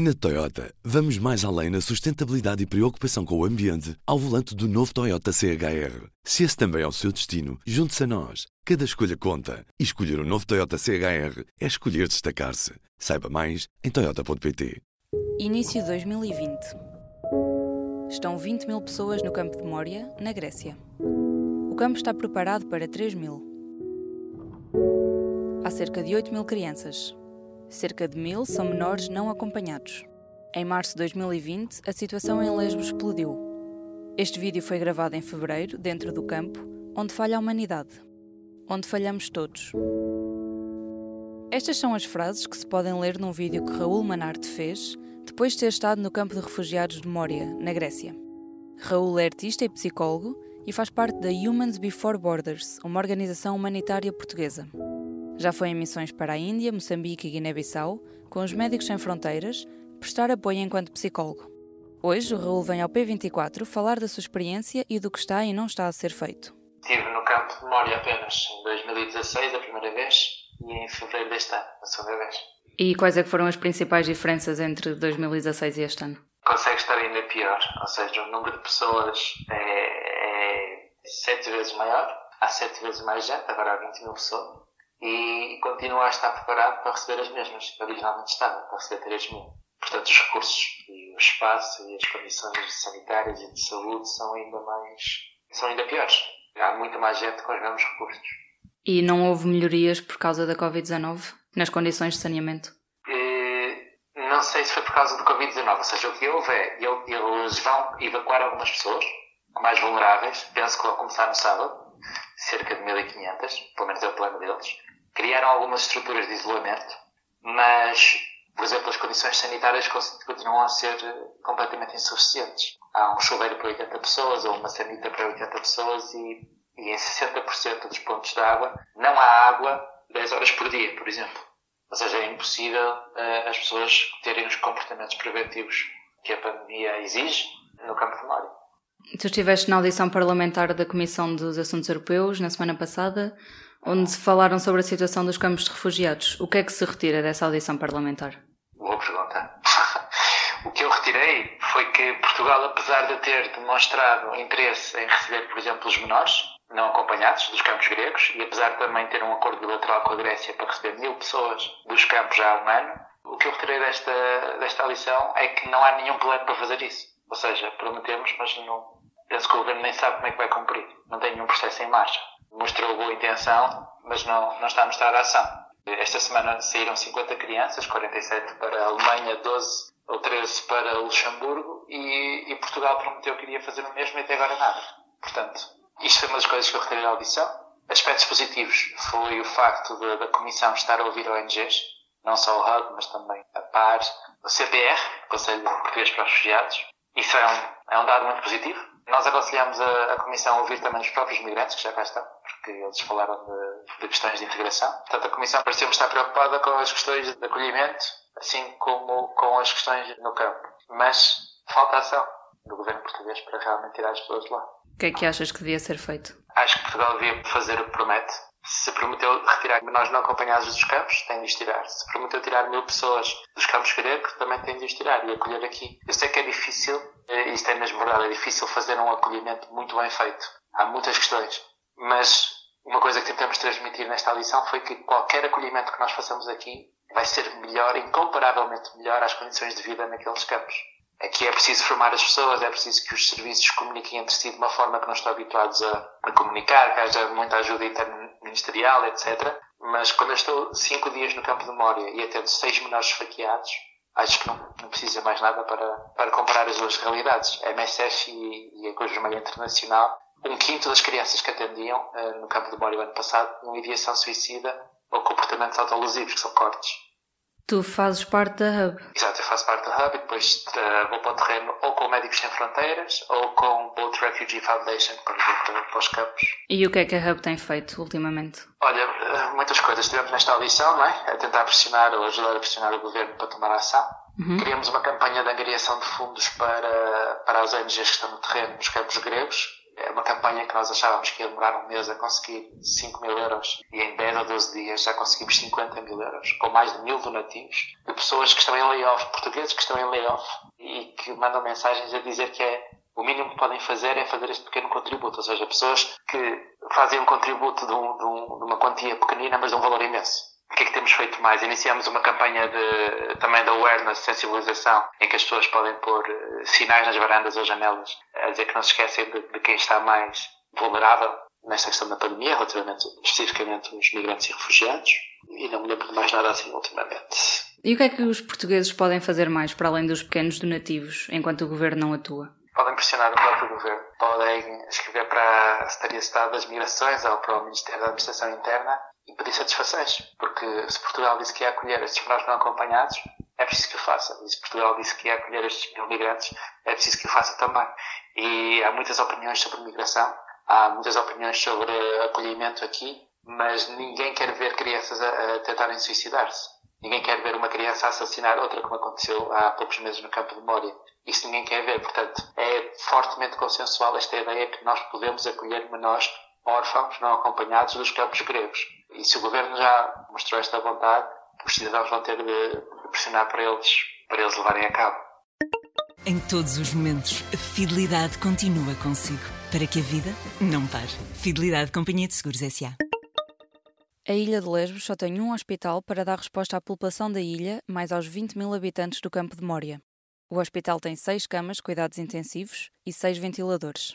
Na Toyota, vamos mais além na sustentabilidade e preocupação com o ambiente ao volante do novo Toyota CHR. Se esse também é o seu destino, junte-se a nós. Cada escolha conta. E escolher o um novo Toyota CHR é escolher destacar-se. Saiba mais em Toyota.pt. Início 2020. Estão 20 mil pessoas no campo de Moria, na Grécia. O campo está preparado para 3 mil. Há cerca de 8 mil crianças, Cerca de mil são menores não acompanhados. Em março de 2020, a situação em Lesbos explodiu. Este vídeo foi gravado em fevereiro, dentro do campo, onde falha a humanidade. Onde falhamos todos. Estas são as frases que se podem ler num vídeo que Raul Manarte fez depois de ter estado no campo de refugiados de Moria, na Grécia. Raul é artista e psicólogo e faz parte da Humans Before Borders, uma organização humanitária portuguesa. Já foi em missões para a Índia, Moçambique e Guiné-Bissau, com os Médicos Sem Fronteiras, prestar apoio enquanto psicólogo. Hoje, o Raul vem ao P24 falar da sua experiência e do que está e não está a ser feito. Estive no campo de memória apenas em 2016, a primeira vez, e em fevereiro deste ano, a segunda vez. E quais é foram as principais diferenças entre 2016 e este ano? Consegue estar ainda pior, ou seja, o número de pessoas é, é sete vezes maior, há sete vezes mais gente, agora há 20 mil pessoas e continua a estar preparado para receber as mesmas. Originalmente estava, para receber 3 mil. Portanto, os recursos e o espaço e as condições sanitárias e de saúde são ainda mais. são ainda piores. Há muita mais gente com os mesmos recursos. E não houve melhorias por causa da Covid-19 nas condições de saneamento? não sei se foi por causa do Covid-19, ou seja, o que houve é eles vão evacuar algumas pessoas mais vulneráveis, penso que vão começar no sábado, cerca de 1500, pelo menos é o plano deles criaram algumas estruturas de isolamento, mas, por exemplo, as condições sanitárias continuam a ser completamente insuficientes. Há um chuveiro para 80 pessoas ou uma sanita para 80 pessoas e, e em 60% dos pontos de água não há água 10 horas por dia, por exemplo. Ou seja, é impossível uh, as pessoas terem os comportamentos preventivos que a pandemia exige no campo de memória. Tu estiveste na audição parlamentar da Comissão dos Assuntos Europeus na semana passada onde falaram sobre a situação dos campos de refugiados. O que é que se retira dessa audição parlamentar? Boa pergunta. o que eu retirei foi que Portugal, apesar de ter demonstrado interesse em receber, por exemplo, os menores não acompanhados dos campos gregos, e apesar de também ter um acordo bilateral com a Grécia para receber mil pessoas dos campos já há um ano, o que eu retirei desta, desta audição é que não há nenhum plano para fazer isso. Ou seja, prometemos, mas não, penso que o governo nem sabe como é que vai cumprir. Não tem nenhum processo em marcha mostrou boa intenção, mas não, não está a mostrar a ação. Esta semana saíram 50 crianças, 47 para a Alemanha, 12 ou 13 para Luxemburgo e, e Portugal prometeu que iria fazer o mesmo e até agora nada. Portanto, isto foi uma das coisas que eu retirei da audição. Aspectos positivos foi o facto de, da Comissão estar a ouvir ONGs, não só o HUB, mas também a PAR, o CPR, Conselho Português para os Refugiados. Isso é um, é um dado muito positivo. Nós aconselhamos a, a Comissão a ouvir também os próprios migrantes, que já cá estão, porque eles falaram de, de questões de integração. Portanto, a Comissão pareceu estar preocupada com as questões de acolhimento, assim como com as questões no campo. Mas falta ação do governo português para realmente tirar as pessoas de lá. O que é que achas que devia ser feito? Acho que Portugal devia fazer o que promete. Se prometeu retirar menores não acompanhados dos campos, tem de os tirar. Se prometeu tirar mil pessoas dos campos gregos, também tem de os tirar e acolher aqui. Eu sei que é difícil, eh, isto é mesmo verdade, é difícil fazer um acolhimento muito bem feito. Há muitas questões. Mas uma coisa que tentamos transmitir nesta audição foi que qualquer acolhimento que nós façamos aqui vai ser melhor, incomparavelmente melhor às condições de vida naqueles campos. Aqui é preciso formar as pessoas, é preciso que os serviços comuniquem entre si de uma forma que não estão habituados a, a comunicar, que haja muita ajuda interministerial, etc. Mas quando eu estou cinco dias no campo de memória e atendo seis menores esfaqueados, acho que não, não precisa mais nada para, para comparar as duas realidades. A MSF e, e a Cruz Internacional um quinto das crianças que atendiam uh, no campo de memória o ano passado tinham ideação suicida ou comportamentos autolusivos, que são cortes. Tu fazes parte da Hub. Exato, eu faço parte da Hub e depois uh, vou para o terreno ou com Médicos Sem Fronteiras ou com Boat Refugee Foundation para para, para os campos. E o que é que a Hub tem feito ultimamente? Olha, uh, muitas coisas. Estivemos nesta audição, não é? A tentar pressionar ou ajudar a pressionar o governo para tomar ação. Uhum. Criamos uma campanha de angariação de fundos para, para as ONGs que estão no terreno, nos campos gregos, uma campanha que nós achávamos que ia demorar um mês a conseguir 5 mil euros e em 10 ou 12 dias já conseguimos 50 mil euros, com mais de mil donativos de pessoas que estão em layoff, portugueses que estão em layoff e que mandam mensagens a dizer que é o mínimo que podem fazer é fazer este pequeno contributo, ou seja, pessoas que fazem um contributo de, um, de, um, de uma quantia pequenina, mas de um valor imenso. O que é que temos feito mais? Iniciamos uma campanha de, também de awareness, sensibilização, em que as pessoas podem pôr eh, sinais nas varandas ou janelas a dizer que não se esquecem de, de quem está mais vulnerável nesta questão da pandemia, relativamente especificamente os migrantes e refugiados. E não me lembro de mais nada assim ultimamente. E o que é que os portugueses podem fazer mais para além dos pequenos donativos, enquanto o governo não atua? Podem pressionar o próprio governo, podem escrever para a Secretaria de Estado das Migrações ou para o Ministério da Administração Interna e pedir satisfações, porque se Portugal disse que ia acolher estes menores não acompanhados, é preciso que o faça. E se Portugal disse que ia acolher estes mil migrantes, é preciso que o faça também. E há muitas opiniões sobre migração, há muitas opiniões sobre acolhimento aqui, mas ninguém quer ver crianças a, a tentarem suicidar-se. Ninguém quer ver uma criança assassinar outra, como aconteceu há poucos meses no campo de Moria. Isso ninguém quer ver. Portanto, é fortemente consensual esta ideia que nós podemos acolher menores órfãos não acompanhados dos campos gregos. E se o governo já mostrou esta vontade, os cidadãos vão ter de pressionar para eles, para eles levarem a cabo. Em todos os momentos, a fidelidade continua consigo, para que a vida não pare. Fidelidade Companhia de Seguros S.A. A ilha de Lesbos só tem um hospital para dar resposta à população da ilha, mais aos 20 mil habitantes do campo de Mória. O hospital tem seis camas, cuidados intensivos e seis ventiladores.